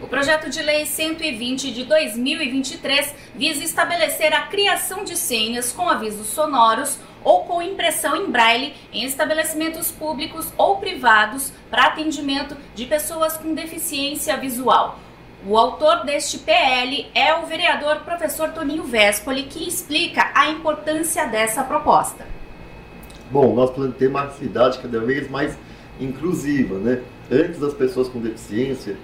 O projeto de lei 120 de 2023 visa estabelecer a criação de senhas com avisos sonoros ou com impressão em braille em estabelecimentos públicos ou privados para atendimento de pessoas com deficiência visual. O autor deste PL é o vereador professor Toninho Vespoli, que explica a importância dessa proposta. Bom, nós ter uma cidade cada vez mais inclusiva, né? Antes as pessoas com deficiência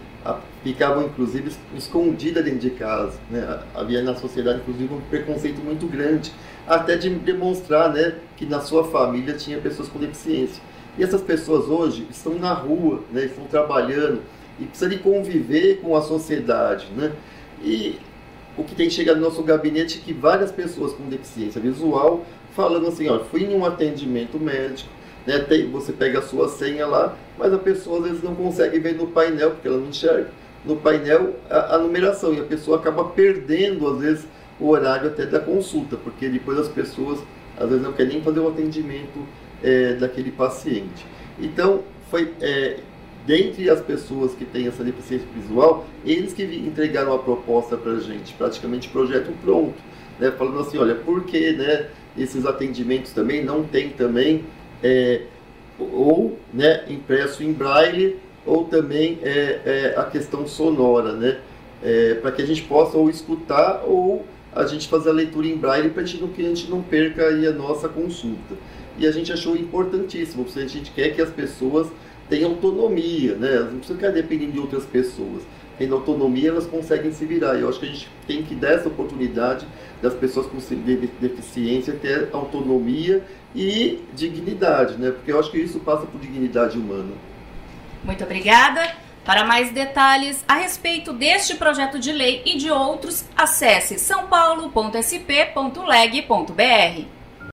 ficavam inclusive escondidas dentro de casa. Né? Havia na sociedade inclusive um preconceito muito grande, até de demonstrar né, que na sua família tinha pessoas com deficiência. E essas pessoas hoje estão na rua, né, estão trabalhando e precisam de conviver com a sociedade. Né? E o que tem chegado no nosso gabinete é que várias pessoas com deficiência visual falando assim, ó, fui em um atendimento médico, né, tem, você pega a sua senha lá, mas a pessoa às vezes não consegue ver no painel, porque ela não enxerga no painel a, a numeração, e a pessoa acaba perdendo às vezes o horário até da consulta, porque depois as pessoas às vezes não querem nem fazer o atendimento é, daquele paciente. Então, foi é, dentre as pessoas que têm essa deficiência visual, eles que entregaram a proposta para a gente, praticamente projeto pronto, né, falando assim, olha, por que né, esses atendimentos também não tem também é, ou né, impresso em braille ou também é, é a questão sonora, né? É, para que a gente possa ou escutar ou a gente fazer a leitura em braille para que a gente não perca aí a nossa consulta. E a gente achou importantíssimo, porque a gente quer que as pessoas tenham autonomia, né? Elas não precisam ficar dependendo de outras pessoas. Tendo autonomia, elas conseguem se virar. E eu acho que a gente tem que dar essa oportunidade das pessoas com deficiência ter autonomia e dignidade, né? Porque eu acho que isso passa por dignidade humana. Muito obrigada. Para mais detalhes a respeito deste projeto de lei e de outros, acesse sãopaulo.sp.leg.br.